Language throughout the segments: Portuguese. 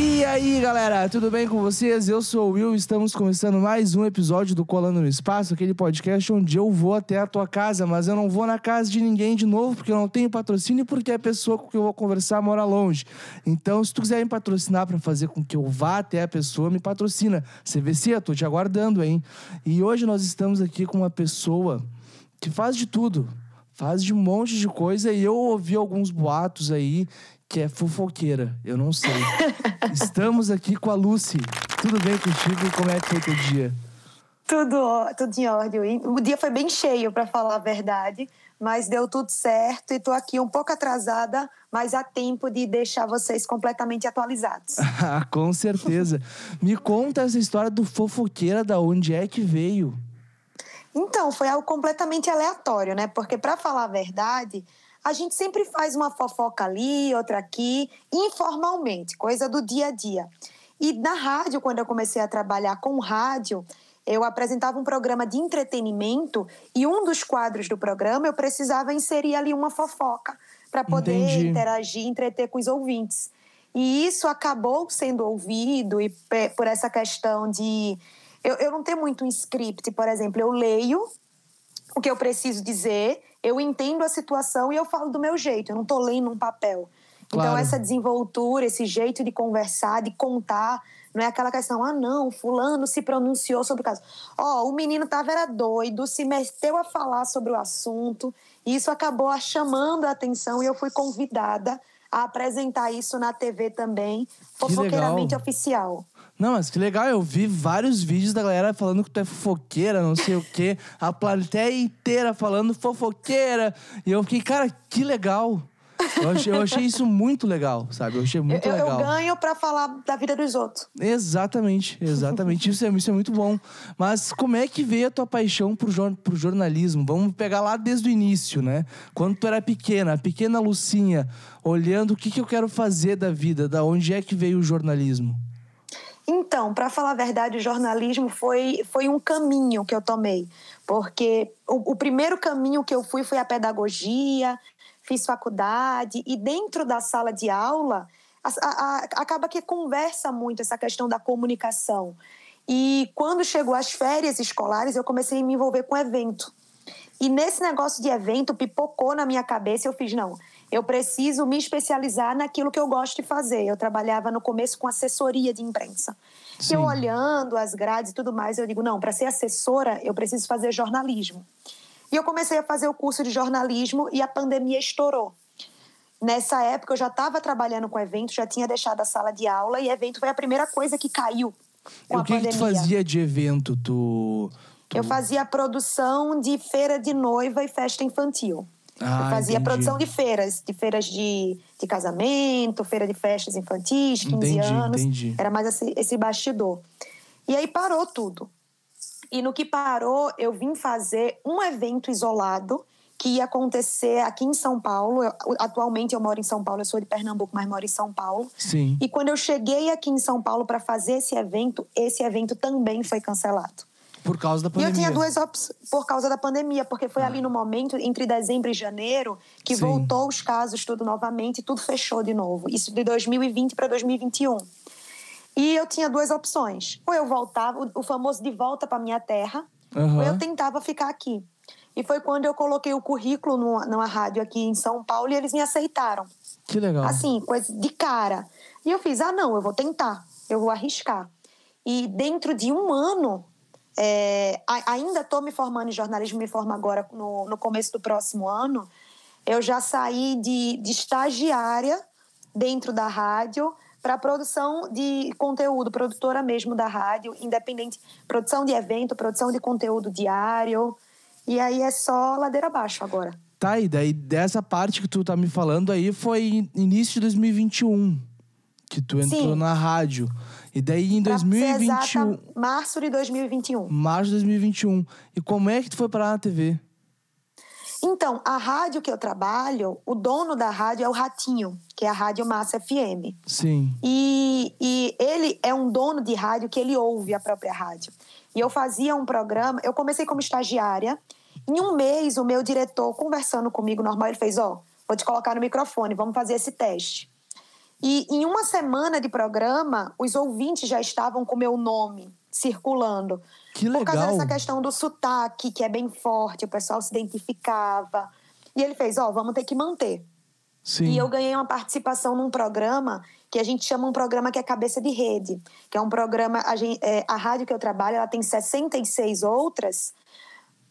E aí, galera, tudo bem com vocês? Eu sou o Will, estamos começando mais um episódio do Colando no Espaço, aquele podcast onde eu vou até a tua casa, mas eu não vou na casa de ninguém de novo, porque eu não tenho patrocínio e porque a pessoa com que eu vou conversar mora longe. Então, se tu quiser me patrocinar para fazer com que eu vá até a pessoa, me patrocina. CVC, eu tô te aguardando, hein? E hoje nós estamos aqui com uma pessoa que faz de tudo. Faz de um monte de coisa e eu ouvi alguns boatos aí que é fofoqueira, eu não sei. Estamos aqui com a Lucy. Tudo bem contigo? Como é que foi teu dia? Tudo, tudo em ordem. O dia foi bem cheio, para falar a verdade, mas deu tudo certo e tô aqui um pouco atrasada, mas há tempo de deixar vocês completamente atualizados. Ah, com certeza. Me conta essa história do fofoqueira, da onde é que veio? Então, foi algo completamente aleatório, né? Porque, para falar a verdade, a gente sempre faz uma fofoca ali, outra aqui, informalmente, coisa do dia a dia. E na rádio, quando eu comecei a trabalhar com rádio, eu apresentava um programa de entretenimento e um dos quadros do programa eu precisava inserir ali uma fofoca para poder Entendi. interagir, entreter com os ouvintes. E isso acabou sendo ouvido e por essa questão de eu, eu não ter muito um script, por exemplo, eu leio o que eu preciso dizer eu entendo a situação e eu falo do meu jeito, eu não estou lendo um papel. Então, claro. Então, essa desenvoltura, esse jeito de conversar, de contar, não é aquela questão, ah, não, fulano se pronunciou sobre o caso. Ó, oh, o menino tava era doido, se meteu a falar sobre o assunto, e isso acabou chamando a atenção e eu fui convidada a apresentar isso na TV também, fofoqueiramente oficial. Não, mas que legal, eu vi vários vídeos da galera falando que tu é fofoqueira, não sei o quê. A plateia inteira falando fofoqueira. E eu fiquei, cara, que legal. Eu achei, eu achei isso muito legal, sabe? Eu achei muito eu, legal. Eu ganho para falar da vida dos outros. Exatamente, exatamente. isso, é, isso é muito bom. Mas como é que veio a tua paixão pro, jor, pro jornalismo? Vamos pegar lá desde o início, né? Quando tu era pequena, a pequena Lucinha, olhando o que, que eu quero fazer da vida, da onde é que veio o jornalismo? Então, para falar a verdade, o jornalismo foi, foi um caminho que eu tomei, porque o, o, primeiro caminho que eu fui foi a pedagogia, fiz faculdade, e dentro da sala de aula, a, a, acaba que conversa muito essa questão da comunicação. E quando chegou as férias escolares, eu comecei a me envolver com evento. E nesse negócio de evento, pipocou na minha cabeça, eu fiz, não, eu preciso me especializar naquilo que eu gosto de fazer. Eu trabalhava no começo com assessoria de imprensa. Sim. Eu olhando as grades e tudo mais, eu digo, não, para ser assessora, eu preciso fazer jornalismo. E eu comecei a fazer o curso de jornalismo e a pandemia estourou. Nessa época eu já estava trabalhando com evento, já tinha deixado a sala de aula e evento foi a primeira coisa que caiu com o que pandemia. O que tu fazia de evento? Tu, tu... Eu fazia produção de feira de noiva e festa infantil. Ah, eu fazia entendi. produção de feiras, de feiras de, de casamento, feira de festas infantis, 15 entendi, anos. Entendi. Era mais esse, esse bastidor. E aí parou tudo. E no que parou, eu vim fazer um evento isolado que ia acontecer aqui em São Paulo. Eu, atualmente eu moro em São Paulo, eu sou de Pernambuco, mas moro em São Paulo. Sim. E quando eu cheguei aqui em São Paulo para fazer esse evento, esse evento também foi cancelado. Por causa da pandemia. E eu tinha duas opções por causa da pandemia, porque foi ah. ali no momento, entre dezembro e janeiro, que Sim. voltou os casos tudo novamente e tudo fechou de novo. Isso de 2020 para 2021. E eu tinha duas opções. Ou eu voltava, o famoso de volta para minha terra, uhum. ou eu tentava ficar aqui. E foi quando eu coloquei o currículo numa, numa rádio aqui em São Paulo e eles me aceitaram. Que legal. Assim, coisa de cara. E eu fiz, ah, não, eu vou tentar, eu vou arriscar. E dentro de um ano, é, ainda estou me formando em jornalismo, me formo agora no, no começo do próximo ano. Eu já saí de, de estagiária dentro da rádio para produção de conteúdo, produtora mesmo da rádio, independente, produção de evento, produção de conteúdo diário. E aí é só ladeira abaixo agora. Tá, e daí dessa parte que tu tá me falando aí foi início de 2021 que tu entrou Sim. na rádio. E daí em 2021. Exata, março de 2021. Março de 2021. E como é que tu foi parar na TV? Então, a rádio que eu trabalho, o dono da rádio é o Ratinho, que é a Rádio Massa FM. Sim. E, e ele é um dono de rádio que ele ouve a própria rádio. E eu fazia um programa, eu comecei como estagiária. Em um mês, o meu diretor, conversando comigo normal, ele fez: Ó, oh, vou te colocar no microfone, vamos fazer esse teste. E em uma semana de programa, os ouvintes já estavam com meu nome circulando. Que legal. Por causa dessa questão do sotaque, que é bem forte, o pessoal se identificava. E ele fez: Ó, oh, vamos ter que manter. Sim. E eu ganhei uma participação num programa que a gente chama um programa que é Cabeça de Rede, que é um programa. A, gente, é, a rádio que eu trabalho ela tem 66 outras,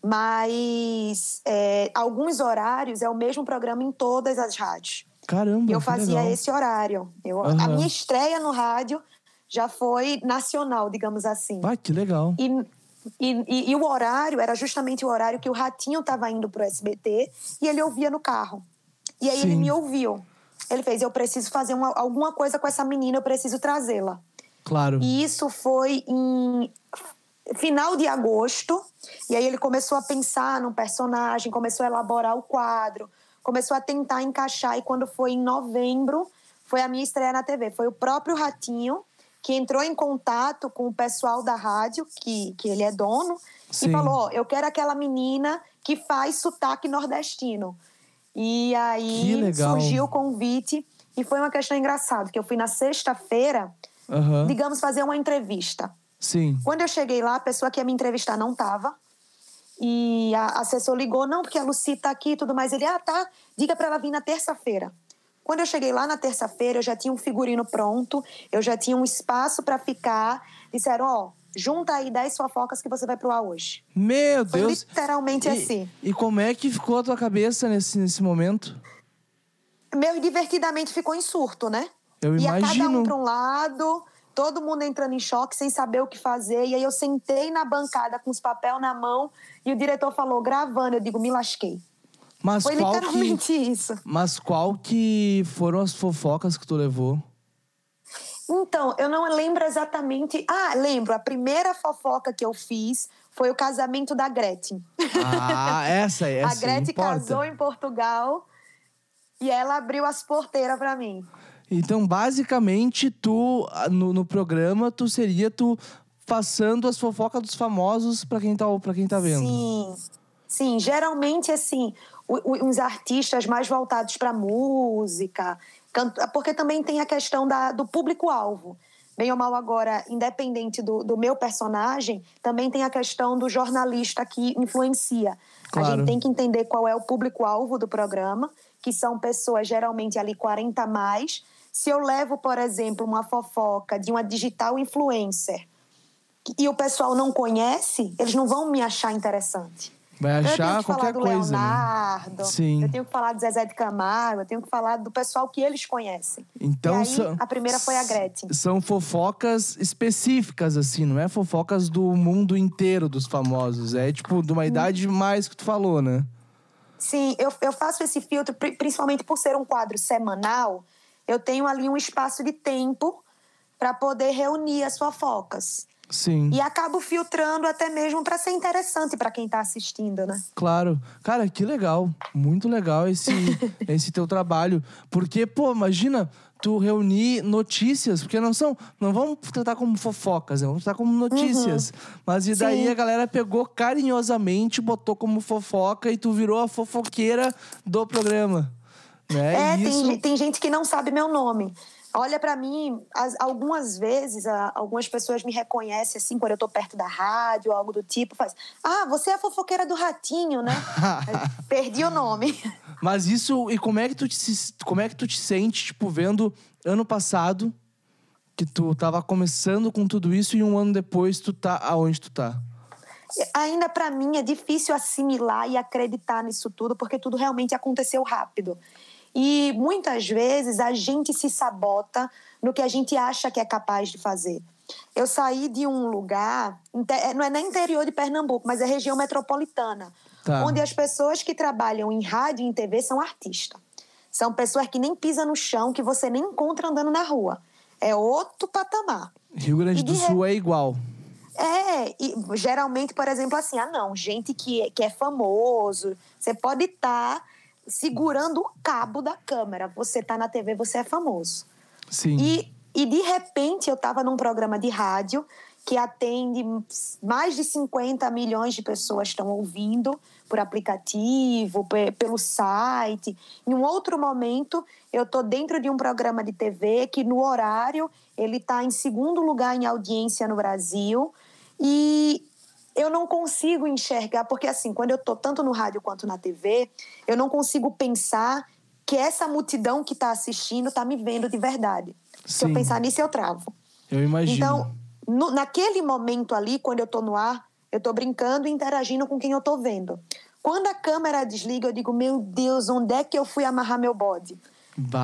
mas é, alguns horários é o mesmo programa em todas as rádios. Caramba! E eu fazia legal. esse horário. Eu, uhum. A minha estreia no rádio já foi nacional, digamos assim. Ah, que legal! E, e, e, e o horário era justamente o horário que o Ratinho estava indo para o SBT e ele ouvia no carro. E aí Sim. ele me ouviu. Ele fez: Eu preciso fazer uma, alguma coisa com essa menina, eu preciso trazê-la. Claro. E isso foi em final de agosto. E aí ele começou a pensar num personagem, começou a elaborar o quadro, começou a tentar encaixar. E quando foi em novembro, foi a minha estreia na TV. Foi o próprio Ratinho que entrou em contato com o pessoal da rádio, que, que ele é dono, Sim. e falou: Eu quero aquela menina que faz sotaque nordestino. E aí surgiu o convite e foi uma questão engraçada, que eu fui na sexta-feira, uhum. digamos, fazer uma entrevista. Sim. Quando eu cheguei lá, a pessoa que ia me entrevistar não estava. E a assessor ligou, não, porque a Lucy está aqui e tudo mais. Ele, ah, tá, diga para ela vir na terça-feira. Quando eu cheguei lá na terça-feira, eu já tinha um figurino pronto, eu já tinha um espaço para ficar. Disseram, ó, oh, junta aí 10 fofocas que você vai pro ar hoje. Meu Foi Deus! literalmente e, assim. E como é que ficou a tua cabeça nesse, nesse momento? Meu divertidamente ficou em surto, né? Eu imagino. Ia cada um para um lado, todo mundo entrando em choque, sem saber o que fazer. E aí eu sentei na bancada com os papel na mão e o diretor falou, gravando. Eu digo, me lasquei. Mas Foi qual literalmente que, isso. Mas qual que foram as fofocas que tu levou? Então, eu não lembro exatamente. Ah, lembro. A primeira fofoca que eu fiz foi o casamento da Gretchen. Ah, essa, essa. a Gretchen importa. casou em Portugal e ela abriu as porteiras para mim. Então, basicamente, tu no, no, programa tu seria tu passando as fofocas dos famosos para quem tá para quem tá vendo. Sim. Sim, geralmente assim, uns artistas mais voltados para música, porque também tem a questão da, do público-alvo. Bem ou mal agora, independente do, do, meu personagem, também tem a questão do jornalista que influencia. Claro. A gente tem que entender qual é o público-alvo do programa, que são pessoas geralmente ali 40 a mais. Se eu levo, por exemplo, uma fofoca de uma digital influencer e o pessoal não conhece, eles não vão me achar interessante. Vai achar qualquer coisa. Eu tenho que falar do Leonardo, né? Sim. eu tenho que falar do Zezé de Camargo, eu tenho que falar do pessoal que eles conhecem. Então, aí, são, a primeira foi a Gretchen. São fofocas específicas, assim, não é fofocas do mundo inteiro dos famosos. É tipo de uma idade mais que tu falou, né? Sim, eu, eu faço esse filtro, principalmente por ser um quadro semanal, eu tenho ali um espaço de tempo para poder reunir as fofocas. Sim. E acabo filtrando até mesmo para ser interessante para quem está assistindo, né? Claro. Cara, que legal. Muito legal esse, esse teu trabalho. Porque, pô, imagina tu reunir notícias, porque não são, não vamos tratar como fofocas, né? vamos tratar como notícias. Uhum. Mas e daí Sim. a galera pegou carinhosamente, botou como fofoca e tu virou a fofoqueira do programa. Né? É, isso... tem, tem gente que não sabe meu nome olha para mim, as, algumas vezes, a, algumas pessoas me reconhecem assim, quando eu tô perto da rádio, algo do tipo, faz: "Ah, você é a fofoqueira do ratinho, né?" Perdi o nome. Mas isso, e como é que tu te, como é que tu te sente, tipo, vendo ano passado que tu tava começando com tudo isso e um ano depois tu tá aonde tu tá? Ainda para mim é difícil assimilar e acreditar nisso tudo, porque tudo realmente aconteceu rápido. E muitas vezes a gente se sabota no que a gente acha que é capaz de fazer. Eu saí de um lugar, é, não é nem interior de Pernambuco, mas é região metropolitana, tá. onde as pessoas que trabalham em rádio e em TV são artistas. São pessoas que nem pisam no chão, que você nem encontra andando na rua. É outro patamar. Rio Grande do Sul é igual. É, e geralmente, por exemplo, assim, ah, não, gente que, é, que é famoso, você pode estar tá segurando o cabo da câmera. Você tá na TV, você é famoso. Sim. E, e de repente eu estava num programa de rádio que atende mais de 50 milhões de pessoas estão ouvindo por aplicativo, pelo site. Em um outro momento, eu estou dentro de um programa de TV que no horário ele está em segundo lugar em audiência no Brasil e eu não consigo enxergar porque assim quando eu estou tanto no rádio quanto na TV, eu não consigo pensar que essa multidão que está assistindo está me vendo de verdade. Sim. Se eu pensar nisso, eu travo. Eu imagino. Então no, naquele momento ali, quando eu estou no ar, eu estou brincando e interagindo com quem eu estou vendo. Quando a câmera desliga, eu digo, meu Deus, onde é que eu fui amarrar meu bode?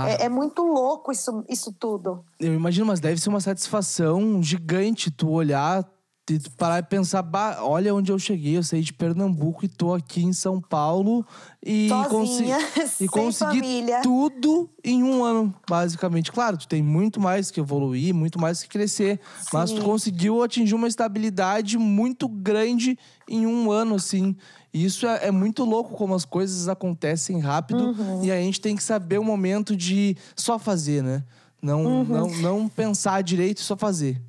É, é, muito louco isso, isso tudo. Eu imagino, mas deve ser uma satisfação gigante tu olhar e parar e pensar, olha onde eu cheguei, eu saí de Pernambuco e tô aqui em São Paulo e, Sozinha, e consegui família. tudo em um ano, basicamente. Claro, tu tem muito mais que evoluir, muito mais que crescer, Sim. mas tu conseguiu atingir uma estabilidade muito grande em um ano, assim. E isso é, é muito louco como as coisas acontecem rápido uhum. e a gente tem que saber o momento de só fazer, né? Não, uhum. não, não pensar direito e só fazer.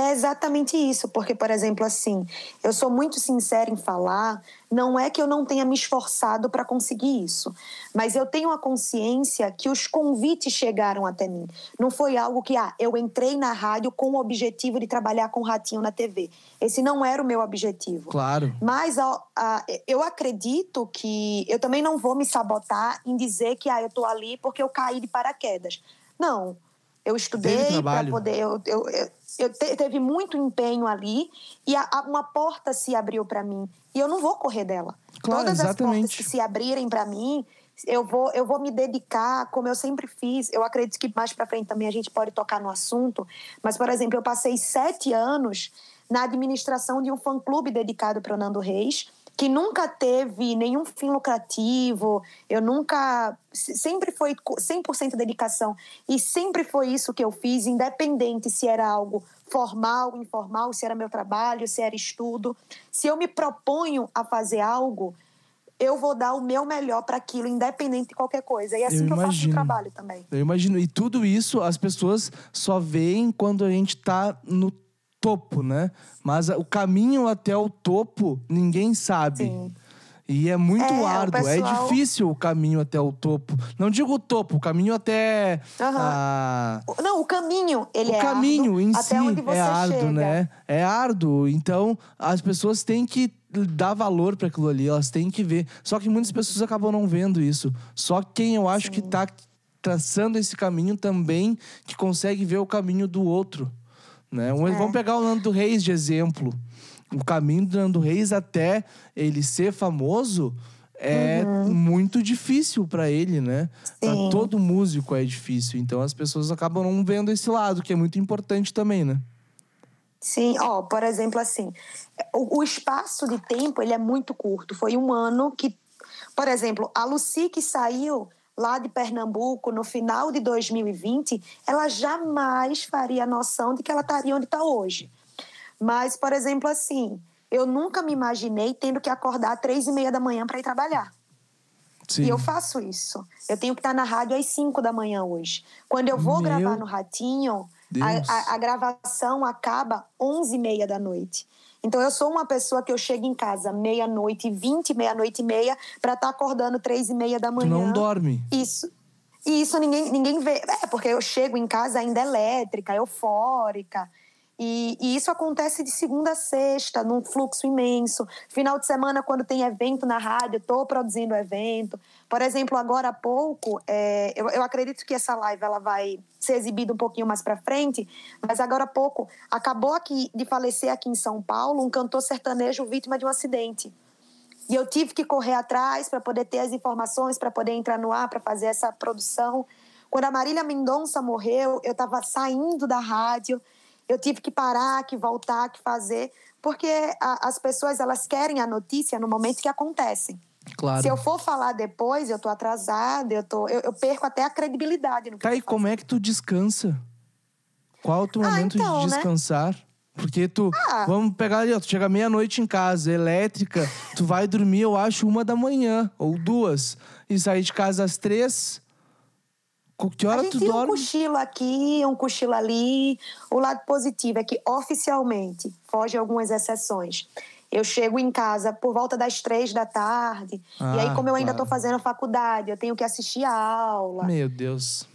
É exatamente isso, porque, por exemplo, assim, eu sou muito sincera em falar, não é que eu não tenha me esforçado para conseguir isso, mas eu tenho a consciência que os convites chegaram até mim. Não foi algo que, ah, eu entrei na rádio com o objetivo de trabalhar com o Ratinho na TV. Esse não era o meu objetivo. Claro. Mas a, a, eu acredito que eu também não vou me sabotar em dizer que, ah, eu estou ali porque eu caí de paraquedas. Não. Eu estudei para poder. Eu, eu, eu, te, teve muito empenho ali e a, a, uma porta se abriu para mim e eu não vou correr dela. Claro, Todas exatamente. as portas que se abrirem para mim, eu vou, eu vou me dedicar, como eu sempre fiz. Eu acredito que mais para frente também a gente pode tocar no assunto. Mas, por exemplo, eu passei sete anos na administração de um fã-clube dedicado para o Nando Reis que nunca teve nenhum fim lucrativo, eu nunca. Sempre foi 100% dedicação. E sempre foi isso que eu fiz, independente se era algo formal, informal, se era meu trabalho, se era estudo. Se eu me proponho a fazer algo, eu vou dar o meu melhor para aquilo, independente de qualquer coisa. E é assim eu que imagino. eu faço o trabalho também. Eu imagino. E tudo isso as pessoas só veem quando a gente está no topo, né? Mas o caminho até o topo ninguém sabe. Sim. E é muito é, árduo, é pessoal... é difícil o caminho até o topo. Não digo o topo, o caminho até. Uhum. A... Não, o caminho, ele o é caminho árduo, em si é árduo, chega. né? É árduo. Então, as pessoas têm que dar valor para aquilo ali, elas têm que ver. Só que muitas pessoas acabam não vendo isso. Só quem eu acho Sim. que tá traçando esse caminho também que consegue ver o caminho do outro. Né? Um, é. Vamos pegar o Nando Reis de exemplo. O caminho do Nando Reis até ele ser famoso é uhum. muito difícil para ele, né? Para todo músico é difícil. Então as pessoas acabam não vendo esse lado, que é muito importante também, né? Sim, ó, por exemplo, assim, o, o, espaço de tempo ele é muito curto. Foi um ano que, por exemplo, a Lucy que saiu lá de Pernambuco no final de 2020, ela jamais faria noção de que ela estaria onde está hoje. Mas, por exemplo, assim, eu nunca me imaginei tendo que acordar às três e meia da manhã para ir trabalhar. Sim. E eu faço isso. Eu tenho que estar na rádio às cinco da manhã hoje. Quando eu vou Meu gravar no Ratinho, a, a, a, gravação acaba onze e meia da noite. Então eu sou uma pessoa que eu chego em casa meia-noite e vinte, meia-noite e meia, para estar tá acordando três e meia da manhã. Tu não dorme. Isso. E isso ninguém, ninguém vê. É, porque eu chego em casa ainda elétrica, eufórica. E, e, isso acontece de segunda a sexta, num fluxo imenso. Final de semana, quando tem evento na rádio, estou produzindo evento. Por exemplo, agora há pouco, é, eu, eu, acredito que essa live ela vai ser exibida um pouquinho mais para frente, mas agora há pouco acabou aqui de falecer aqui em São Paulo um cantor sertanejo vítima de um acidente. E eu tive que correr atrás para poder ter as informações, para poder entrar no ar, para fazer essa produção. Quando a Marília Mendonça morreu, eu estava saindo da rádio eu tive que parar, que voltar, que fazer, porque a, as pessoas elas querem a notícia no momento que acontece. Claro. Se eu for falar depois, eu tô atrasada, eu, tô, eu, eu perco até a credibilidade no que Tá, e como é que tu descansa? Qual é o teu Ah, momento então, de né? descansar? Porque tu, Ah. vamos pegar ali, ó, tu chega meia-noite em casa, elétrica, tu vai dormir, eu acho, uma da manhã ou duas. E sair de casa às três. Que A hora gente tu tira um dorme? cochilo aqui, um cochilo ali. O lado positivo é que, oficialmente, foge algumas exceções. Eu chego em casa por volta das três da tarde. e Ah, aí, como eu ainda claro. estou fazendo faculdade, eu tenho que assistir a aula. Meu Deus.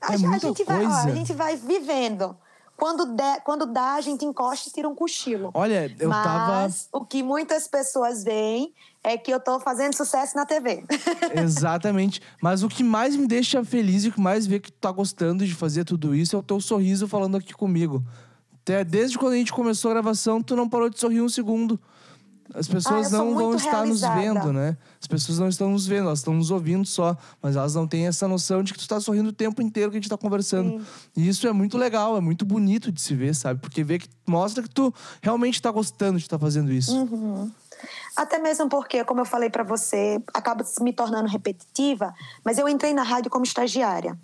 A, É a muita gente vai, ó, coisa. a gente vai vivendo. Quando, der, quando dá, a gente encosta e tira um cochilo. Olha, eu tava. Mas o que muitas pessoas veem é que eu tô fazendo sucesso na TV. Exatamente. Mas o que mais me deixa feliz e o que mais vê que tu tá gostando de fazer tudo isso é o teu sorriso falando aqui comigo. Até desde quando a gente começou a gravação, tu não parou de sorrir um segundo. As pessoas Ah, eu sou não vão estar nos realizada. vendo, né? As pessoas não estão nos vendo, elas estão nos ouvindo só. Mas elas não têm essa noção de que tu tá sorrindo o tempo inteiro que a gente tá conversando. Sim. E isso é muito legal, é muito bonito de se ver, sabe? Porque vê que mostra que tu realmente tá gostando de estar fazendo isso. Uhum. Até mesmo porque, como eu falei para você, acaba se me tornando repetitiva, mas eu entrei na rádio como estagiária.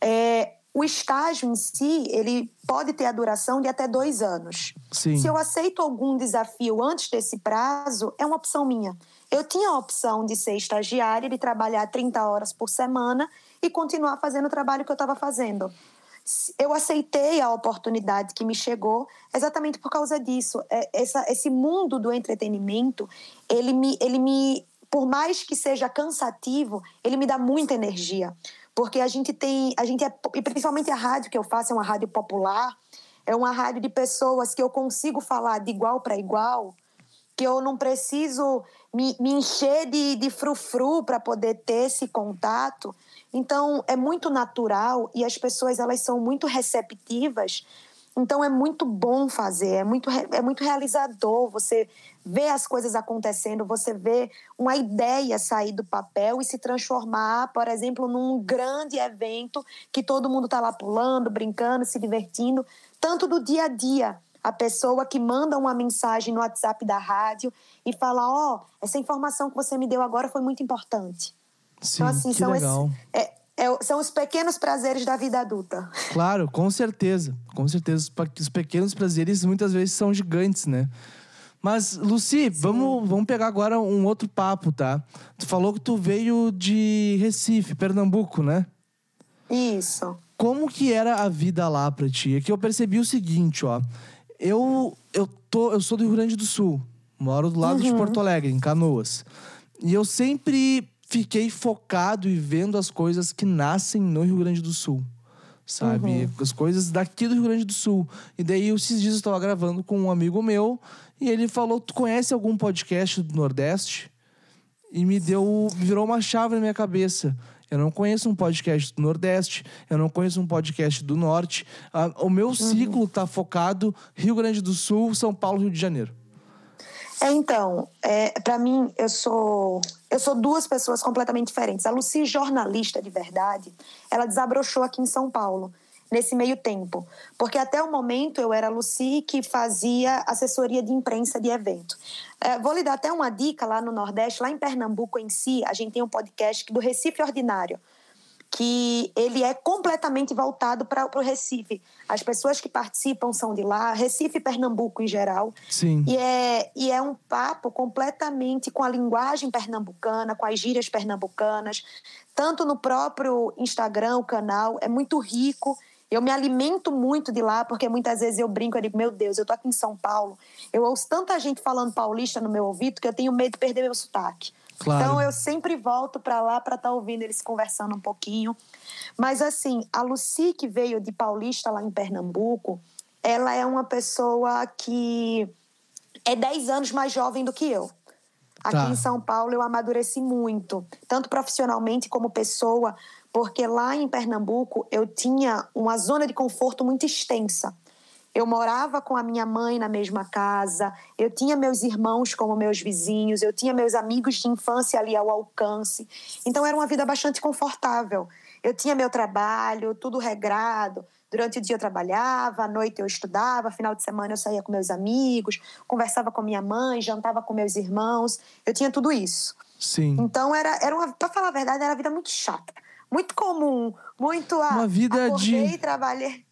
É, o estágio em si, ele pode ter a duração de até dois anos. Sim. Se eu aceito algum desafio antes desse prazo, é uma opção minha. Eu tinha a opção de ser estagiária, de trabalhar 30 horas por semana e continuar fazendo o trabalho que eu estava fazendo. Eu aceitei a oportunidade que me chegou exatamente por causa disso. É, Essa, esse mundo do entretenimento, ele me, ele me, por mais que seja cansativo, ele me dá muita energia. Porque a gente tem, a gente é, e principalmente a rádio que eu faço é uma rádio popular, é uma rádio de pessoas que eu consigo falar de igual para igual, que eu não preciso me, me encher de, de frufru para poder ter esse contato. Então, é muito natural e as pessoas elas são muito receptivas. Então, é muito bom fazer, é muito, é muito realizador você ver as coisas acontecendo, você ver uma ideia sair do papel e se transformar, por exemplo, num grande evento que todo mundo está lá pulando, brincando, se divertindo, tanto do dia a dia a pessoa que manda uma mensagem no WhatsApp da rádio e fala: Ó, oh, essa informação que você me deu agora foi muito importante. Sim, então, assim, que são, legal. é- é- são os pequenos prazeres da vida adulta. Claro, com certeza. Com certeza. Os pequenos prazeres muitas vezes são gigantes, né? Mas, Luci, vamos, vamos pegar agora um outro papo, tá? Tu falou que tu veio de Recife, Pernambuco, né? Isso. Como que era a vida lá pra ti? É que eu percebi o seguinte, ó. Eu, eu, tô, eu sou do Rio Grande do Sul. Moro do lado de Porto Alegre, em Canoas. E eu sempre fiquei focado e vendo as coisas que nascem no Rio Grande do Sul. Sabe? As coisas daqui do Rio Grande do Sul. E daí, esses dias eu estava gravando com um amigo meu. E ele falou, tu conhece algum podcast do Nordeste? e me deu virou uma chave na minha cabeça. Eu não conheço um podcast do Nordeste, eu não conheço um podcast do Norte. Ah, o meu ciclo está focado Rio Grande do Sul, São Paulo, Rio de Janeiro. É, então, é, para mim, eu sou eu sou duas pessoas completamente diferentes. A Lucy, jornalista de verdade, ela desabrochou aqui em São Paulo, nesse meio tempo. Porque até o momento eu era a Lucy que fazia assessoria de imprensa de evento. É, vou lhe dar até uma dica lá no Nordeste, lá em Pernambuco em si, a gente tem um podcast do Recife Ordinário que ele é completamente voltado para o Recife. As pessoas que participam são de lá, Recife e Pernambuco em geral. Sim. E é, e é um papo completamente com a linguagem pernambucana, com as gírias pernambucanas, tanto no próprio Instagram, o canal, é muito rico. Eu me alimento muito de lá, porque muitas vezes eu brinco, eu digo, meu Deus, eu tô aqui em São Paulo, eu ouço tanta gente falando paulista no meu ouvido que eu tenho medo de perder meu sotaque. Claro. Então eu sempre volto para lá para estar ouvindo eles conversando um pouquinho. Mas assim, a Lucy que veio de Paulista lá em Pernambuco, ela é uma pessoa que é 10 anos mais jovem do que eu. Aqui Tá. em São Paulo eu amadureci muito, tanto profissionalmente como pessoa, porque lá em Pernambuco eu tinha uma zona de conforto muito extensa. Eu morava com a minha mãe na mesma casa, eu tinha meus irmãos como meus vizinhos, eu tinha meus amigos de infância ali ao alcance. Então era uma vida bastante confortável. Eu tinha meu trabalho, tudo regrado. Durante o dia eu trabalhava, à noite eu estudava, final de semana eu saía com meus amigos, conversava com minha mãe, jantava com meus irmãos. Eu tinha tudo isso. Sim. Então era, era uma, para falar a verdade, era uma vida muito chata, muito comum, muito ah, Uma vida acordei, de- trabalhei.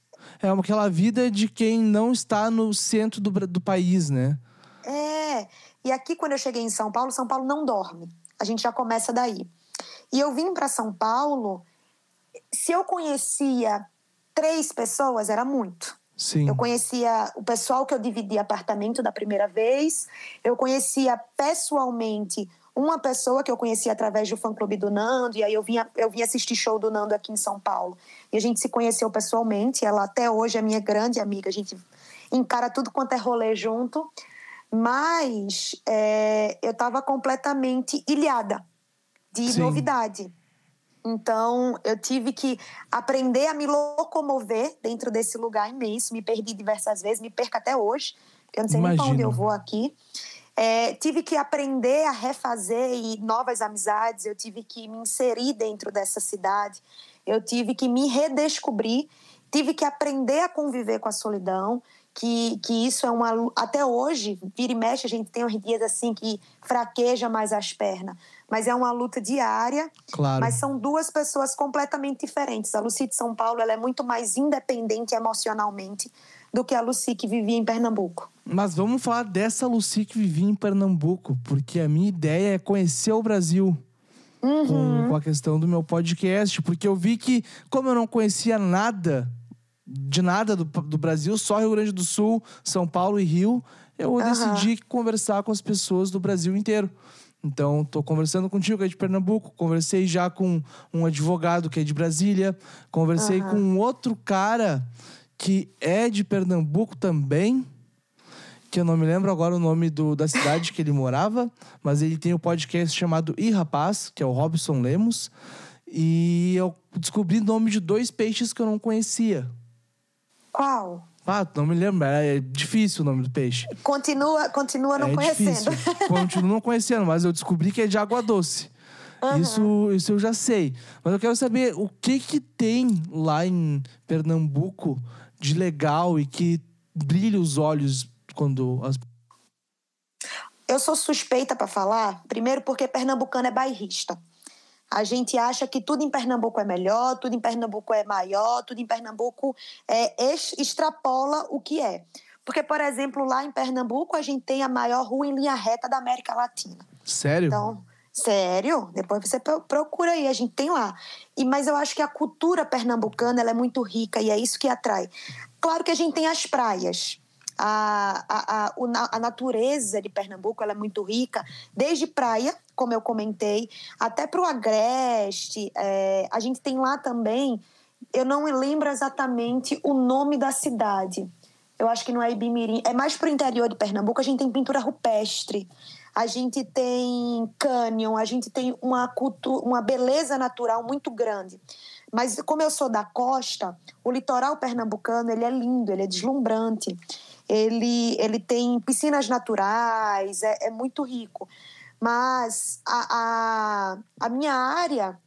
É aquela vida de quem não está no centro do, do país, né? É. E aqui, quando eu cheguei em São Paulo, São Paulo não dorme. A gente já começa daí. E eu vim para São Paulo. Se eu conhecia três pessoas, era muito. Sim. Eu conhecia o pessoal que eu dividi apartamento da primeira vez. Eu conhecia pessoalmente uma pessoa que eu conhecia através do fã-clube do Nando. E aí eu vinha, eu vinha assistir show do Nando aqui em São Paulo. E a gente se conheceu pessoalmente. Ela até hoje é minha grande amiga. A gente encara tudo quanto é rolê junto. Mas é, eu estava completamente ilhada de Sim. novidade. Então, eu tive que aprender a me locomover dentro desse lugar imenso. Me perdi diversas vezes, me perco até hoje. Eu não sei Imagino. nem para onde eu vou aqui. É, tive que aprender a refazer e novas amizades. Eu tive que me inserir dentro dessa cidade. Eu tive que me redescobrir. Tive que aprender a conviver com a solidão. Que, que isso é uma. Até hoje, vira e mexe, a gente tem uns dias assim que fraqueja mais as pernas mas é uma luta diária. Claro. Mas são duas pessoas completamente diferentes. A Lucy de São Paulo ela é muito mais independente emocionalmente do que a Lucy que vivia em Pernambuco. Mas vamos falar dessa Lucy que vivia em Pernambuco, porque a minha ideia é conhecer o Brasil. Uhum. Com, a questão do meu podcast, porque eu vi que, como eu não conhecia nada de nada do, do Brasil, só Rio Grande do Sul, São Paulo e Rio, eu uhum. decidi conversar com as pessoas do Brasil inteiro. Então, estou conversando contigo que é de Pernambuco, conversei já com um advogado que é de Brasília, conversei uhum. com um outro cara que é de Pernambuco também, que eu não me lembro agora o nome do, da cidade que ele morava, mas ele tem o um podcast chamado I Rapaz, que é o Robson Lemos, e eu descobri o nome de dois peixes que eu não conhecia. Qual? Ah, não me lembro. É difícil o nome do peixe. Continua, continua não é conhecendo. Continuo não conhecendo, mas eu descobri que é de água doce. Uhum. Isso, isso eu já sei. Mas eu quero saber o que que tem lá em Pernambuco de legal e que brilha os olhos quando as eu sou suspeita para falar, primeiro porque pernambucano é bairrista. A gente acha que tudo em Pernambuco é melhor, tudo em Pernambuco é maior, tudo em Pernambuco é, extrapola o que é. Porque, por exemplo, lá em Pernambuco a gente tem a maior rua em linha reta da América Latina. Sério? Então, sério? Depois você procura aí, a gente tem lá. E, mas eu acho que a cultura pernambucana ela é muito rica e é isso que atrai. Claro que a gente tem as praias, a, a, a, a natureza de Pernambuco é muito rica, desde praia, como eu comentei, até para o Agreste. É, a gente tem lá também, eu não lembro exatamente o nome da cidade. Eu acho que não é Ibimirim, é mais para o interior de Pernambuco. A gente tem pintura rupestre, a gente tem cânion, a gente tem uma, cultura, uma beleza natural muito grande. Mas como eu sou da costa, o litoral pernambucano ele é lindo, ele é deslumbrante ele, ele tem piscinas naturais, é, é muito rico. Mas a, a, a minha área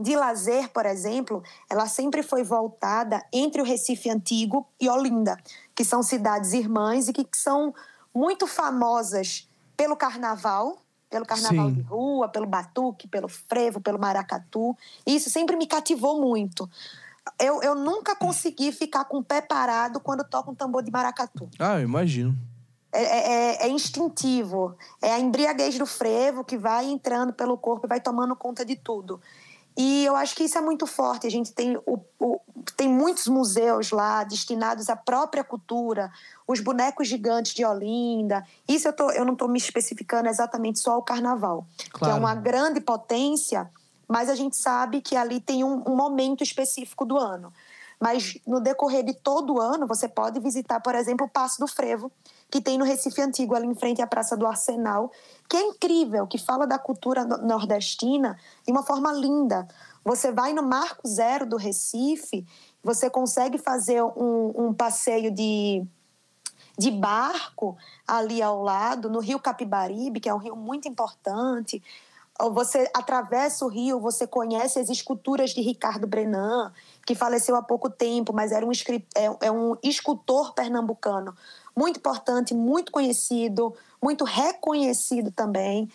de lazer, por exemplo, ela sempre foi voltada entre o Recife Antigo e Olinda, que são cidades irmãs e que são muito famosas pelo carnaval, pelo carnaval Sim. de rua, pelo batuque, pelo frevo, pelo maracatu. Isso sempre me cativou muito eu, eu nunca consegui ficar com o pé parado quando toco um tambor de maracatu. Ah, eu imagino. É, é, é, é, instintivo. É a embriaguez do frevo que vai entrando pelo corpo e vai tomando conta de tudo. E eu acho que isso é muito forte. A gente tem, o, o, tem muitos museus lá destinados à própria cultura, os bonecos gigantes de Olinda. Isso eu, tô, eu não estou me especificando exatamente só o carnaval, claro. que é uma grande potência mas a gente sabe que ali tem um, um momento específico do ano. Mas no decorrer de todo o ano, você pode visitar, por exemplo, o Passo do Frevo, que tem no Recife Antigo, ali em frente à Praça do Arsenal, que é incrível, que fala da cultura nordestina de uma forma linda. Você vai no Marco Zero do Recife, você consegue fazer um, um passeio de, de barco ali ao lado, no Rio Capibaribe, que é um rio muito importante você atravessa o rio, você conhece as esculturas de Ricardo Brenan, que faleceu há pouco tempo, mas era um, é, é um escultor pernambucano muito importante, muito conhecido, muito reconhecido também.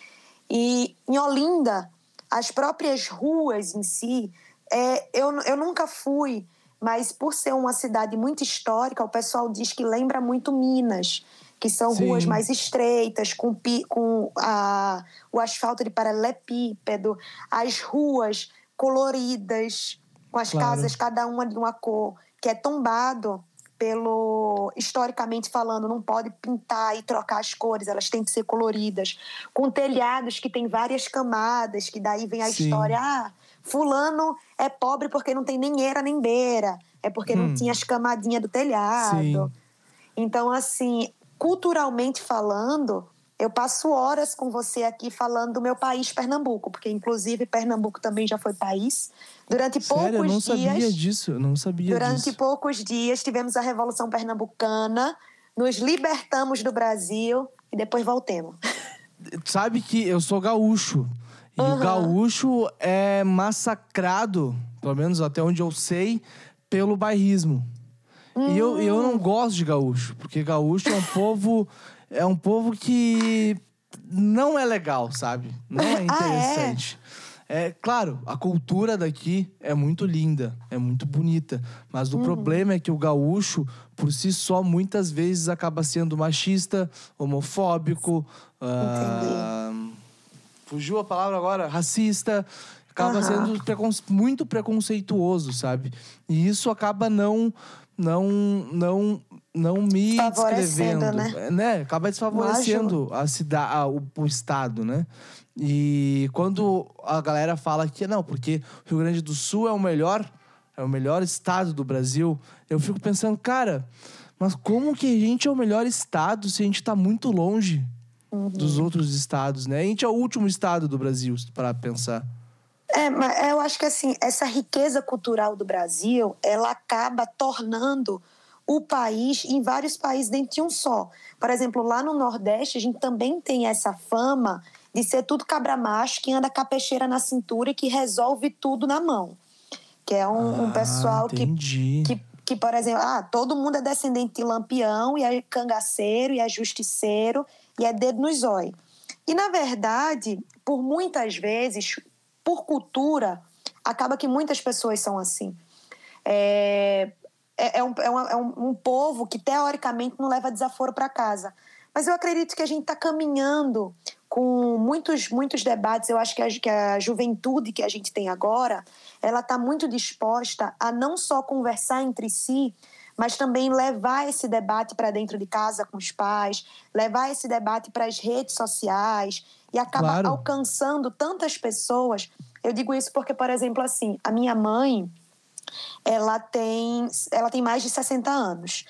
E em Olinda, as próprias ruas em si, é, eu, eu nunca fui mas por ser uma cidade muito histórica, o pessoal diz que lembra muito Minas, que são Sim. ruas mais estreitas, com, com a, o asfalto de paralelepípedo, as ruas coloridas, com as claro. casas, cada uma de uma cor, que é tombado pelo historicamente falando, não pode pintar e trocar as cores, elas têm que ser coloridas, com telhados que tem várias camadas, que daí vem a Sim. história, ah, fulano é pobre porque não tem nem eira nem beira, é porque hum. não tinha as camadinhas do telhado. Sim. Então, assim, culturalmente falando, eu passo horas com você aqui falando do meu país, Pernambuco, porque inclusive Pernambuco também já foi país. Durante Sério? poucos eu não dias. sabia disso, eu não sabia Durante disso. poucos dias tivemos a Revolução Pernambucana, nos libertamos do Brasil e depois voltemos. Sabe que eu sou gaúcho. E uhum. o gaúcho é massacrado, pelo menos até onde eu sei, pelo bairrismo. Hum. E eu, eu não hum. gosto de gaúcho, porque gaúcho é um povo é um povo que não é legal, sabe? Não é interessante. Ah, é? é? claro, a cultura daqui é muito linda, é muito bonita, mas o uhum. problema é que o gaúcho, por si só, muitas vezes acaba sendo machista, homofóbico, uh, fugiu a palavra agora, racista, acaba uhum. sendo preconce muito preconceituoso, sabe? E isso acaba não não não não me descrevendo, né? né? Acaba desfavorecendo a cidade, o, o, estado, né? E quando a galera fala que não, porque o Rio Grande do Sul é o melhor, é o melhor estado do Brasil, eu fico pensando, cara, mas como que a gente é o melhor estado se a gente tá muito longe uhum. dos outros estados, né? A gente é o último estado do Brasil, para pensar. É, mas eu acho que assim, essa riqueza cultural do Brasil, ela acaba tornando o país em vários países dentro de um só. Por exemplo, lá no Nordeste, a gente também tem essa fama de ser tudo cabra macho que anda com a peixeira na cintura e que resolve tudo na mão. Que é um, ah, um pessoal que, que, que, por exemplo, ah, todo mundo é descendente de lampião e é cangaceiro e é justiceiro e é dedo nos zói. E, na verdade, por muitas vezes, por cultura, acaba que muitas pessoas são assim. É, é, é, um, é, uma, é um, um, povo que teoricamente não leva desaforo para casa. Mas eu acredito que a gente está caminhando com muitos, muitos debates. Eu acho que a, que a juventude que a gente tem agora, ela está muito disposta a não só conversar entre si, mas também levar esse debate para dentro de casa com os pais, levar esse debate para as redes sociais e acaba claro. alcançando tantas pessoas. Eu digo isso porque, por exemplo, assim, a minha mãe, ela tem, ela tem mais de 60 anos.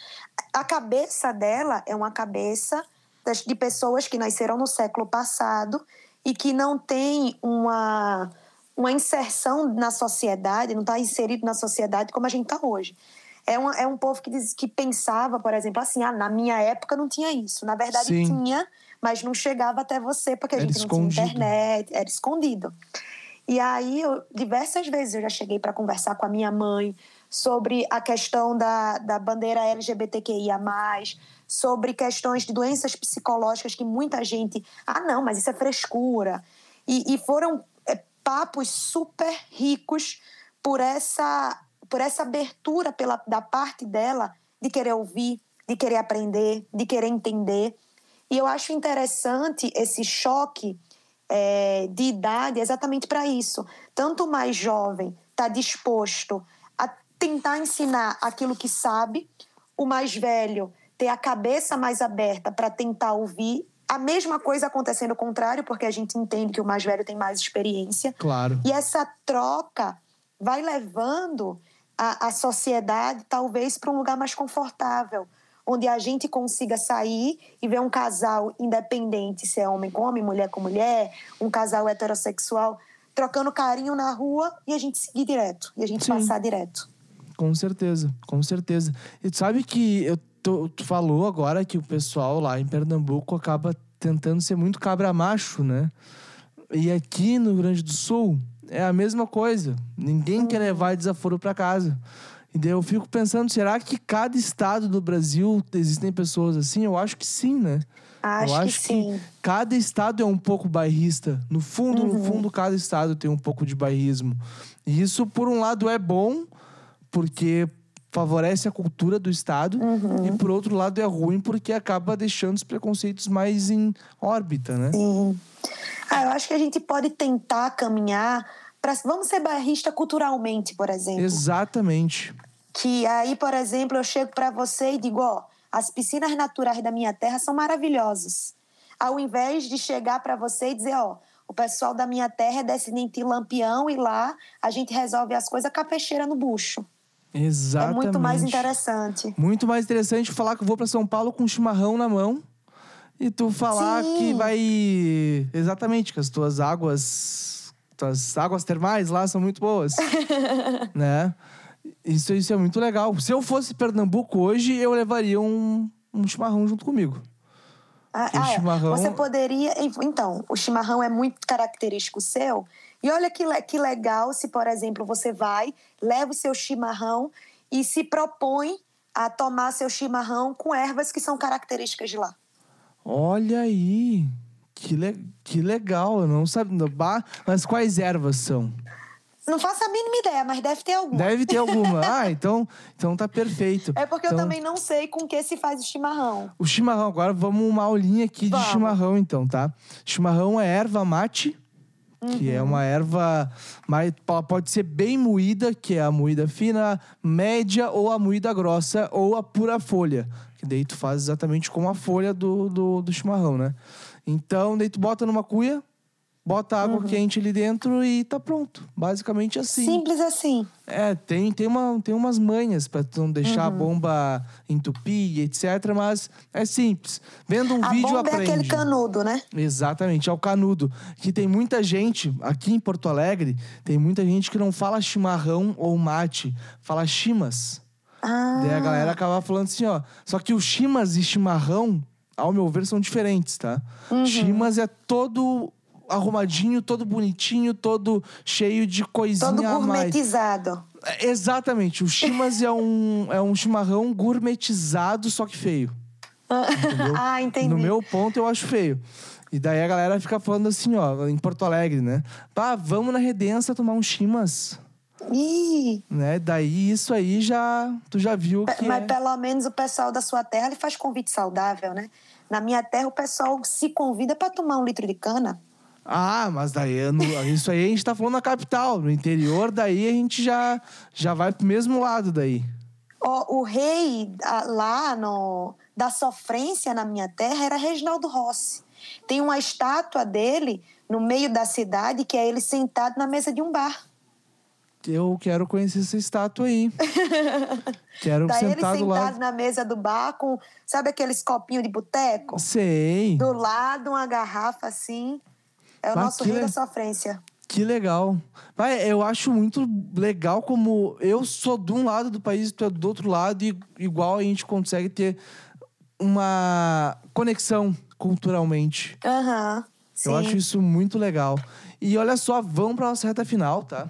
A cabeça dela é uma cabeça de pessoas que nasceram no século passado e que não tem uma, uma inserção na sociedade, não está inserido na sociedade como a gente está hoje. É, uma, é um povo que, diz, que pensava, por exemplo, assim, ah, na minha época não tinha isso. Na verdade Sim. tinha, mas não chegava até você porque a era gente não escondido. tinha internet, era escondido. E aí, eu, diversas vezes eu já cheguei para conversar com a minha mãe sobre a questão da, da bandeira LGBTQIA, sobre questões de doenças psicológicas que muita gente. Ah, não, mas isso é frescura. E, e foram é, papos super ricos por essa, por essa abertura pela, da parte dela de querer ouvir, de querer aprender, de querer entender. E eu acho interessante esse choque é, de idade exatamente para isso. Tanto o mais jovem está disposto a tentar ensinar aquilo que sabe, o mais velho ter a cabeça mais aberta para tentar ouvir. A mesma coisa acontecendo ao contrário, porque a gente entende que o mais velho tem mais experiência. Claro. E essa troca vai levando a, a sociedade, talvez, para um lugar mais confortável onde a gente consiga sair e ver um casal independente, se é homem com homem, mulher com mulher, um casal heterossexual, trocando carinho na rua e a gente seguir direto, e a gente Sim. passar direto. Com certeza, com certeza. E sabe que eu tô, tu falou agora que o pessoal lá em Pernambuco acaba tentando ser muito cabra macho, né? E aqui no Rio Grande do Sul é a mesma coisa. Ninguém quer levar desaforo para casa. E daí eu fico pensando, será que cada estado do Brasil existem pessoas assim? Eu acho que sim, né? Acho, eu acho que, sim. cada estado é um pouco bairrista. No fundo, uhum. no fundo, cada estado tem um pouco de bairrismo. E isso, por um lado, é bom, porque favorece a cultura do Estado. Uhum. E, por outro lado, é ruim porque acaba deixando os preconceitos mais em órbita, né? Sim. Ah, eu acho que a gente pode tentar caminhar Vamos ser bairrista culturalmente, por exemplo. Exatamente. Que aí, por exemplo, eu chego para você e digo: ó, as piscinas naturais da minha terra são maravilhosas. Ao invés de chegar para você e dizer: ó, o pessoal da minha terra é descendente de Lampião e lá a gente resolve as coisas com a peixeira no bucho. Exatamente. É muito mais interessante. Muito mais interessante falar que eu vou para São Paulo com um chimarrão na mão e tu falar Sim. que vai exatamente que as tuas águas, tuas águas termais lá são muito boas, né? Isso, isso é muito legal. Se eu fosse Pernambuco hoje, eu levaria um, um chimarrão junto comigo. Ah, ah, é. chimarrão- Você poderia. Então, o chimarrão é muito característico seu. E olha que, que legal se, por exemplo, você vai, leva o seu chimarrão e se propõe a tomar seu chimarrão com ervas que são características de lá. Olha aí, que, le- que legal. Eu não sabia. Mas quais ervas são? Não faço a mínima ideia, mas deve ter alguma. Deve ter alguma. Ah, então, então tá perfeito. É porque eu Então, também não sei com que se faz o chimarrão. O chimarrão, agora vamos uma aulinha aqui Vamos. de chimarrão, então, tá? Chimarrão é erva mate, que Uhum. é uma erva ela Pode ser bem moída, que é a moída fina, média ou a moída grossa, ou a pura folha. Que daí tu faz exatamente como a folha do, do, do chimarrão, né? Então, daí tu bota numa cuia, bota água quente ali dentro e tá pronto. Basicamente assim. Uhum. Simples assim. É, tem, tem, uma, tem umas manhas pra tu não deixar Uhum. a bomba entupir, etc. Mas é simples. Vendo um a vídeo, bomba aprende. é aquele canudo, né? Exatamente, é o canudo. Que tem muita gente, aqui em Porto Alegre, tem muita gente que não fala chimarrão ou mate, fala chimas. Ah, Daí a galera acaba falando assim, ó. Só que o chimas e chimarrão, ao meu ver, são diferentes, tá? Uhum. Chimas é todo arrumadinho, todo bonitinho, todo cheio de coisinha todo gourmetizado. É, Exatamente. O chimas é um, é um chimarrão gourmetizado, só que feio. Entendeu? ah, entendi. No meu ponto, eu acho feio. E daí a galera fica falando assim, ó, em Porto Alegre, né? Pá, vamos na Redença tomar um chimas. Ih, Né? Daí isso aí já. Tu já viu que. mas é... pelo menos o pessoal da sua terra ele faz convite saudável, né? Na minha terra o pessoal se convida para tomar um litro de cana. Ah, mas daí é isso aí a gente tá falando na capital. No interior, daí a gente já, já vai pro mesmo lado daí. O, o rei lá no, da sofrência na minha terra era Reginaldo Rossi. Tem uma estátua dele no meio da cidade que é ele sentado na mesa de um bar. Eu quero conhecer essa estátua aí. quero Tá ele sentado lá. na mesa do bar com, sabe aqueles copinhos de boteco? Sei. Do lado, uma garrafa assim. É o Mas nosso rei le- da sofrência. Que legal. Mas eu acho muito legal como eu sou de um lado do país, tu é do outro lado, e igual a gente consegue ter uma conexão culturalmente. Aham. sim. Eu acho isso muito legal. E olha só, vamos pra nossa reta final, tá?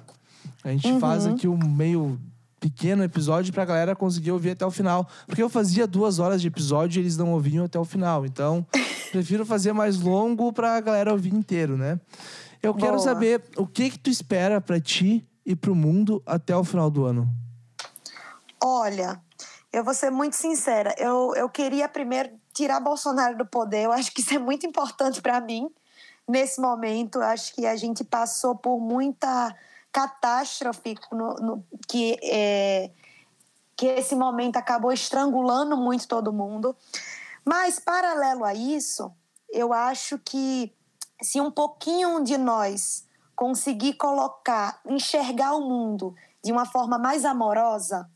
A gente faz Uhum. aqui um meio pequeno episódio pra galera conseguir ouvir até o final. Porque eu fazia duas horas de episódio e eles não ouviam até o final. Então, prefiro fazer mais longo pra galera ouvir inteiro, né? Eu quero Boa. saber o que que tu espera pra ti e pro mundo até o final do ano. Olha, eu vou ser muito sincera. Eu, eu queria primeiro tirar Bolsonaro do poder. Eu acho que isso é muito importante para mim nesse momento. Eu acho que a gente passou por muita catástrofe no, no- que, é, que esse momento acabou estrangulando muito todo mundo. Mas, paralelo a isso, eu acho que se um pouquinho de nós conseguir colocar, enxergar o mundo de uma forma mais amorosa,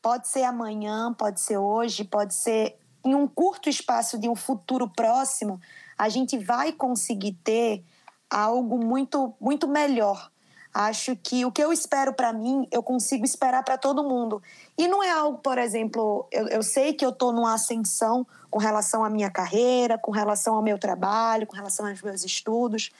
pode ser amanhã, pode ser hoje, pode ser em um curto espaço de um futuro próximo, a gente vai conseguir ter algo muito, muito melhor. Acho que o que eu espero para mim, eu consigo esperar para todo mundo. E não é algo, por exemplo, eu, eu sei que eu estou numa ascensão com relação à minha carreira, com relação ao meu trabalho, com relação aos meus estudos,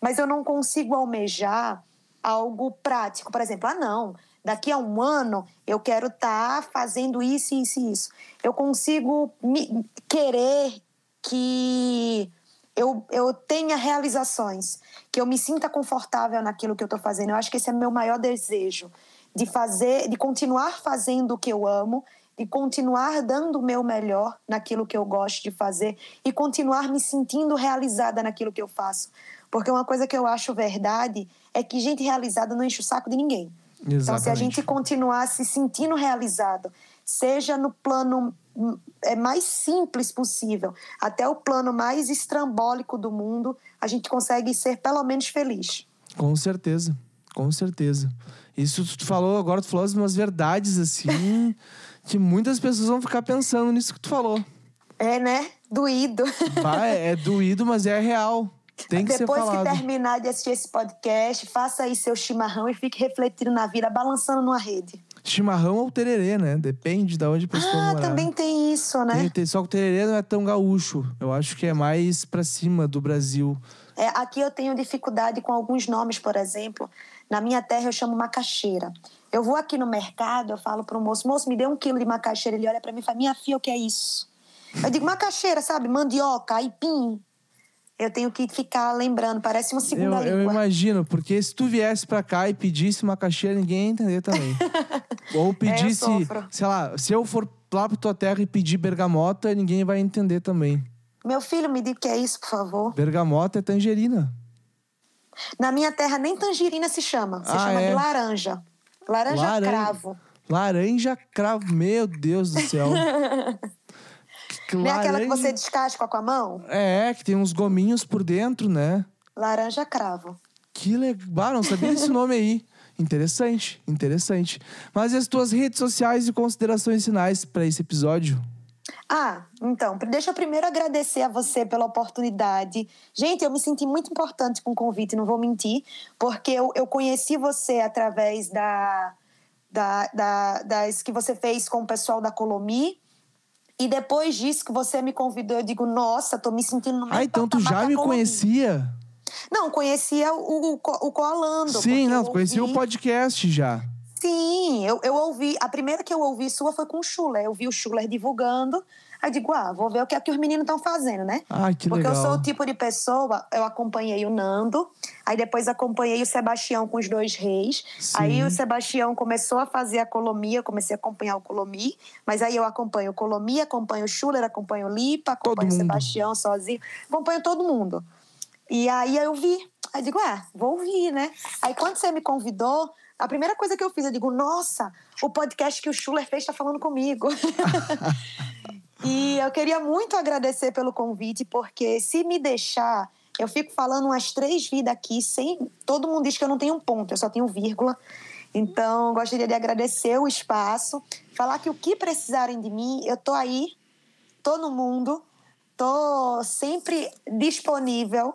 mas eu não consigo almejar algo prático. Por exemplo, ah, não, daqui a um ano eu quero estar fazendo isso, isso e isso. Eu consigo me- querer que eu, eu tenha realizações, que eu me sinta confortável naquilo que eu estou fazendo. Eu acho que esse é meu maior desejo. de fazer, de continuar fazendo o que eu amo, de continuar dando o meu melhor naquilo que eu gosto de fazer e continuar me sentindo realizada naquilo que eu faço. Porque uma coisa que eu acho verdade é que gente realizada não enche o saco de ninguém. Exatamente. Então, se a gente continuar se sentindo realizado, seja no plano é mais simples possível, até o plano mais estrambólico do mundo, a gente consegue ser pelo menos feliz. Com certeza, com certeza. Isso tu falou agora, tu falou umas verdades assim, que muitas pessoas vão ficar pensando nisso que tu falou. É, né? Doído. Vai, é doído, mas é real. Tem que Depois ser falado. que terminar de assistir esse podcast, faça aí seu chimarrão e fique refletindo na vida, balançando numa rede. Chimarrão ou tererê, né? Depende de onde a pessoa Ah, morar. também tem isso, né? Tem- tem- só que o tererê não é tão gaúcho. Eu acho que é mais pra cima do Brasil. É, aqui eu tenho dificuldade com alguns nomes, por exemplo. Na minha terra eu chamo macaxeira. Eu vou aqui no mercado, eu falo pro moço, moço, me dê um quilo de macaxeira. Ele olha para mim e fala, minha filha, o que é isso? Eu digo, macaxeira, sabe? Mandioca, aipim. Eu tenho que ficar lembrando, parece uma segunda Eu, eu língua. imagino, porque se tu viesse pra cá e pedisse uma caixeira, ninguém ia entender também. Ou pedisse, sofro. sei lá, se eu for lá pra tua terra e pedir bergamota, ninguém vai entender também. Meu filho, me diga o que é isso, por favor. Bergamota é tangerina. Na minha terra nem tangerina se chama, se Ah, chama é? de laranja. Laranja Laran- cravo. Laranja cravo. Meu Deus do céu. Que Não é aquela que laranja- você descasca com a mão? É, que tem uns gominhos por dentro, né? Laranja cravo. Que legal, não sabia esse nome aí. Interessante, interessante. Mas e as tuas redes sociais e considerações finais para esse episódio? Ah, então, deixa eu primeiro agradecer a você pela oportunidade. Gente, eu me senti muito importante com o convite, não vou mentir, porque eu, eu conheci você através da, da, da- das que você fez com o pessoal da Colomi. E depois disso que você me convidou, eu digo, nossa, tô me sentindo no Ah, então tu já me conhecia? Não, conhecia o, o, o Coalando. porque Sim, não, conhecia o podcast já. Sim, eu, eu ouvi. A primeira que eu ouvi sua foi com o Schuller. Eu vi o Schuller divulgando. Aí digo, ah, vou ver o que é que os meninos estão fazendo, né? Ah, que Porque legal. eu sou o tipo de pessoa, eu acompanhei o Nando, aí depois acompanhei o Sebastião com os dois reis. Sim. Aí o Sebastião começou a fazer a Colomia, eu comecei a acompanhar o Colomi, mas aí eu acompanho o Colomi, acompanho o Schuller, acompanho o Lipa, acompanho o mundo. Sebastião sozinho, acompanho todo mundo. E aí eu vi, aí digo, ah, vou ouvir, né? Aí quando você me convidou, a primeira coisa que eu fiz, eu digo, nossa, o podcast que o Schuller fez está falando comigo. E eu queria muito agradecer pelo convite, porque se me deixar, eu fico falando umas três vidas aqui, sem. Todo mundo diz que eu não tenho um ponto, eu só tenho vírgula. Então, gostaria de agradecer o espaço, falar que o que precisarem de mim, eu tô aí, tô no mundo, tô sempre disponível.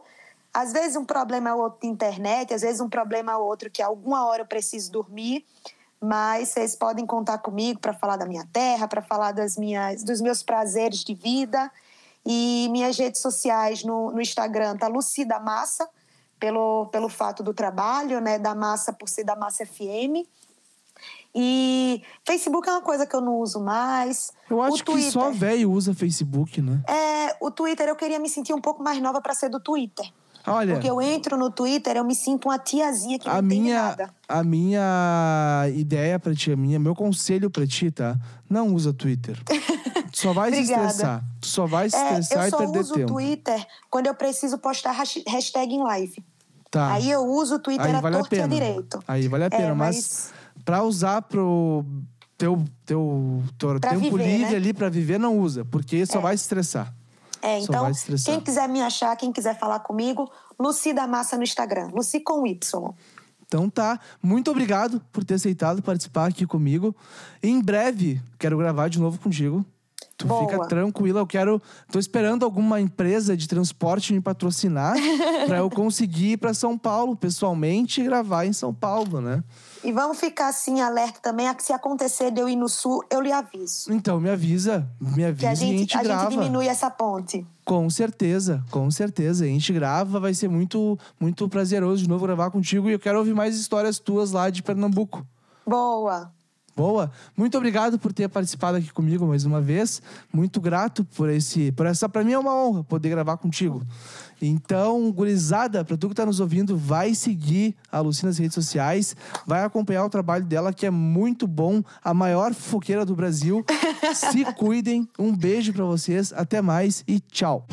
Às vezes um problema é outro de internet, às vezes um problema é outro que alguma hora eu preciso dormir, mas vocês podem contar comigo para falar da minha terra, para falar das minhas, dos meus prazeres de vida. E minhas redes sociais no, no Instagram tá Lucida Massa, pelo, pelo fato do trabalho, né? Da Massa por ser da Massa FM. E Facebook é uma coisa que eu não uso mais. Eu acho o que Twitter, só velho usa Facebook, né? É, o Twitter eu queria me sentir um pouco mais nova para ser do Twitter. Olha, Porque eu entro no Twitter, eu me sinto uma tiazinha que a não minha, nada. a minha ideia pra ti, a minha, meu conselho pra ti, tá? Não usa Twitter. Tu só vai se estressar. Tu só vai se É, estressar eu e só perder uso o tempo. Twitter quando eu preciso postar hash- hashtag em live. Tá. Aí eu uso o Twitter Aí vale a torto e a pena. direito. Aí vale a É, pena, mas, mas- pra usar pro teu, teu, teu Pra tempo viver, livre né? ali pra viver, não usa, porque só vai se estressar. É, então, quem quiser me achar, quem quiser falar comigo, Luci da Massa no Instagram. Luci com Y. Então tá, muito obrigado por ter aceitado participar aqui comigo. Em breve, quero gravar de novo contigo. Tu Boa. fica tranquila, eu quero. Tô esperando alguma empresa de transporte me patrocinar pra eu conseguir ir pra São Paulo pessoalmente e gravar em São Paulo, né? E vamos ficar assim, alerta também, a que se acontecer de eu ir no sul, eu lhe aviso. Então me avisa, me Que avisa a e a gente, gente a grava. gente diminui essa ponte. Com certeza, com certeza. A gente grava, vai ser muito, muito prazeroso de novo gravar contigo e eu quero ouvir mais histórias tuas lá de Pernambuco. Boa. Boa. Muito obrigado por ter participado aqui comigo mais uma vez. Muito grato por esse, por essa para mim é uma honra poder gravar contigo. Então, gurizada, para tu que tá nos ouvindo, vai seguir a Lucy nas redes sociais, vai acompanhar o trabalho dela que é muito bom, a maior fofoqueira do Brasil. Se cuidem. Um beijo para vocês, até mais e tchau.